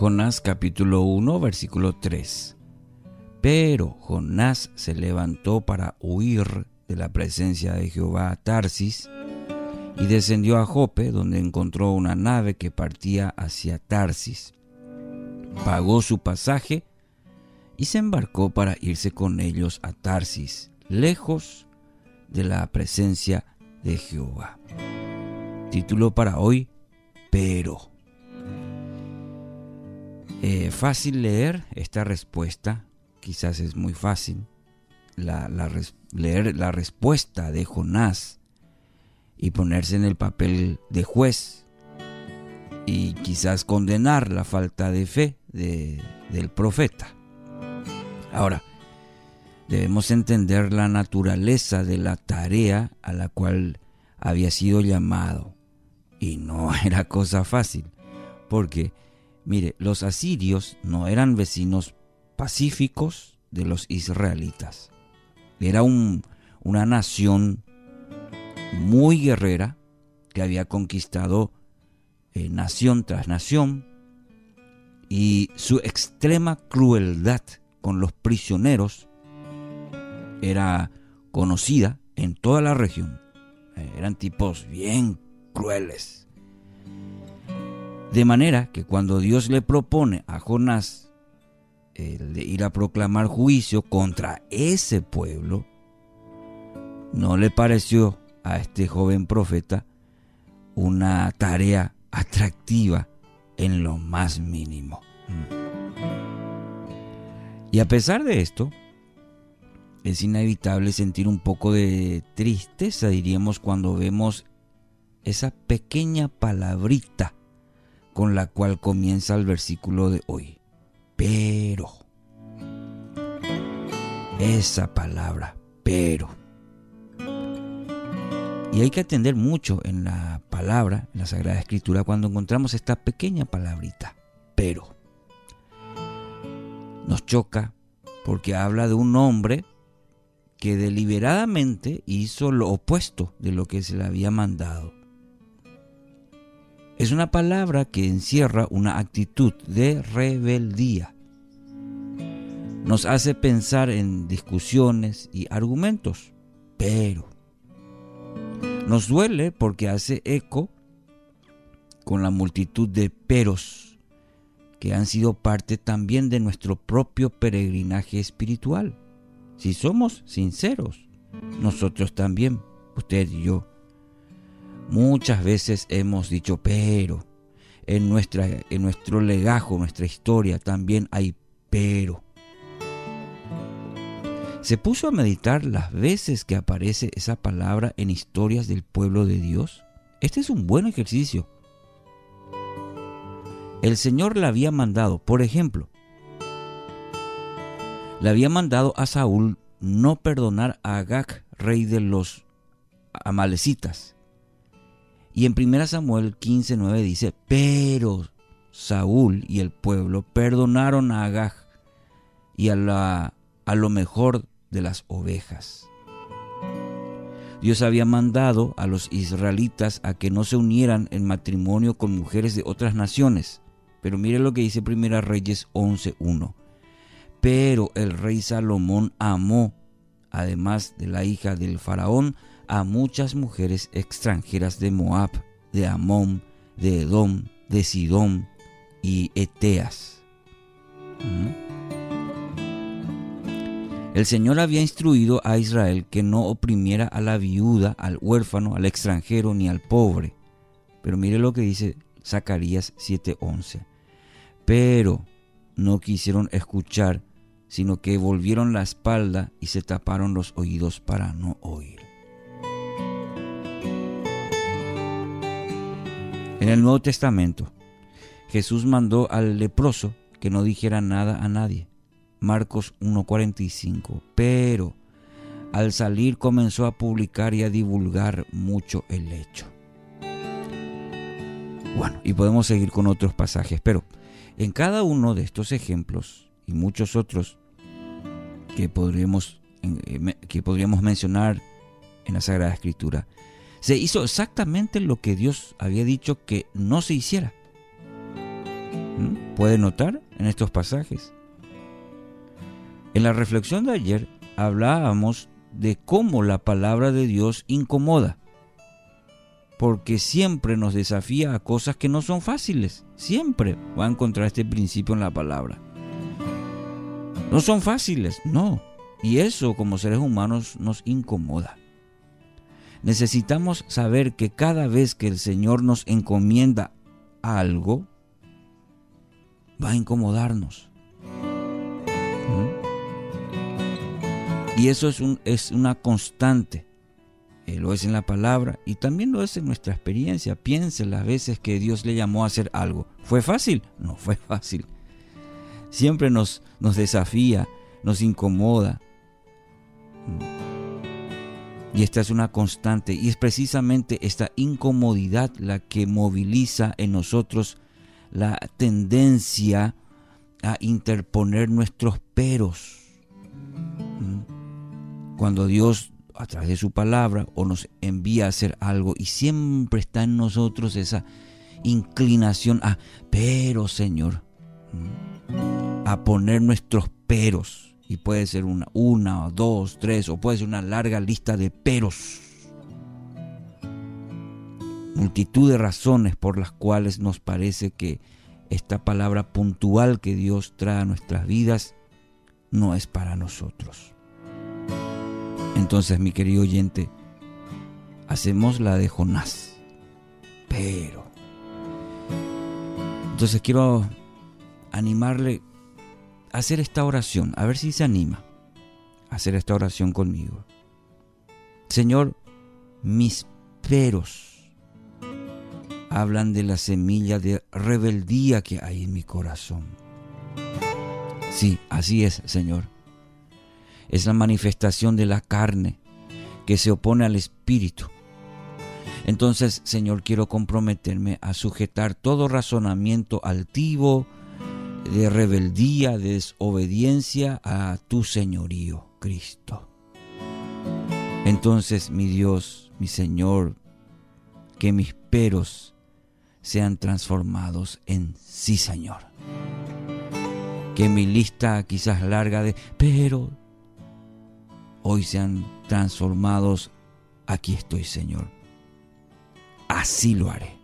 Jonás capítulo 1 versículo 3. Pero Jonás se levantó para huir de la presencia de Jehová a Tarsis y descendió a Jope, donde encontró una nave que partía hacia Tarsis. Pagó su pasaje y se embarcó para irse con ellos a Tarsis, lejos de la presencia de Jehová. Título para hoy, pero. Eh, fácil leer esta respuesta, quizás es muy fácil leer la respuesta de Jonás y ponerse en el papel de juez y quizás condenar la falta de fe del profeta. Ahora, debemos entender la naturaleza de la tarea a la cual había sido llamado. Y no era cosa fácil, porque Mire, los asirios no eran vecinos pacíficos de los israelitas. Era una nación muy guerrera que había conquistado eh, nación tras nación y su extrema crueldad con los prisioneros era conocida en toda la región. Eh, eran tipos bien crueles. De manera que cuando Dios le propone a Jonás el de ir a proclamar juicio contra ese pueblo, no le pareció a este joven profeta una tarea atractiva en lo más mínimo. Y a pesar de esto, es inevitable sentir un poco de tristeza, diríamos, cuando vemos esa pequeña palabrita con la cual comienza el versículo de hoy. Pero. Esa palabra, pero. Y hay que atender mucho en la palabra, en la Sagrada Escritura, cuando encontramos esta pequeña palabrita, pero. Nos choca porque habla de un hombre que deliberadamente hizo lo opuesto de lo que se le había mandado. Es una palabra que encierra una actitud de rebeldía. Nos hace pensar en discusiones y argumentos, pero nos duele porque hace eco con la multitud de peros que han sido parte también de nuestro propio peregrinaje espiritual. Si somos sinceros, nosotros también, usted y yo, Muchas veces hemos dicho, pero en, nuestra, en nuestro legajo, nuestra historia, también hay pero. ¿Se puso a meditar las veces que aparece esa palabra en historias del pueblo de Dios? Este es un buen ejercicio. El Señor le había mandado, por ejemplo, le había mandado a Saúl no perdonar a Agag, rey de los amalecitas, y en 1 Samuel 15:9 dice, pero Saúl y el pueblo perdonaron a Agag y a, a lo mejor de las ovejas. Dios había mandado a los israelitas a que no se unieran en matrimonio con mujeres de otras naciones. Pero mire lo que dice 1 Reyes 11.1. Pero el rey Salomón amó, además de la hija del faraón, a muchas mujeres extranjeras de Moab, de Amón, de Edom, de Sidón y Eteas. El Señor había instruido a Israel que no oprimiera a la viuda, al huérfano, al extranjero ni al pobre. Pero mire lo que dice Zacarías 7:11. Pero no quisieron escuchar, sino que volvieron la espalda y se taparon los oídos para no oír. En el Nuevo Testamento, Jesús mandó al leproso que no dijera nada a nadie. Marcos 1.45. Pero al salir comenzó a publicar y a divulgar mucho el hecho. Bueno, y podemos seguir con otros pasajes, pero en cada uno de estos ejemplos y muchos otros que podríamos, eh, que podríamos mencionar en la Sagrada Escritura, se hizo exactamente lo que Dios había dicho que no se hiciera. ¿Mm? puede notar en estos pasajes. En la reflexión de ayer hablábamos de cómo la palabra de Dios incomoda, porque siempre nos desafía a cosas que no son fáciles, siempre va a encontrar este principio en la palabra. No son fáciles, no, y eso como seres humanos nos incomoda. Necesitamos saber que cada vez que el Señor nos encomienda algo, va a incomodarnos. ¿Mm? Y eso es, un, es una constante. Eh, lo es en la palabra y también lo es en nuestra experiencia. Piense las veces que Dios le llamó a hacer algo. ¿Fue fácil? No fue fácil. Siempre nos, nos desafía, nos incomoda. Y esta es una constante y es precisamente esta incomodidad la que moviliza en nosotros la tendencia a interponer nuestros peros. Cuando Dios a través de su palabra o nos envía a hacer algo y siempre está en nosotros esa inclinación a, pero Señor, a poner nuestros peros. Y puede ser una, una, dos, tres, o puede ser una larga lista de peros multitud de razones por las cuales nos parece que esta palabra puntual que Dios trae a nuestras vidas no es para nosotros. Entonces, mi querido oyente, hacemos la de Jonás. Pero... Entonces quiero animarle hacer esta oración, a ver si se anima a hacer esta oración conmigo. Señor, mis peros hablan de la semilla de rebeldía que hay en mi corazón. Sí, así es, Señor. Es la manifestación de la carne que se opone al Espíritu. Entonces, Señor, quiero comprometerme a sujetar todo razonamiento altivo, de rebeldía, de desobediencia a tu señorío, Cristo. Entonces, mi Dios, mi Señor, que mis peros sean transformados en sí, Señor. Que mi lista quizás larga de pero hoy sean transformados. Aquí estoy, Señor. Así lo haré.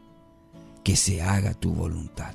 Que se haga tu voluntad.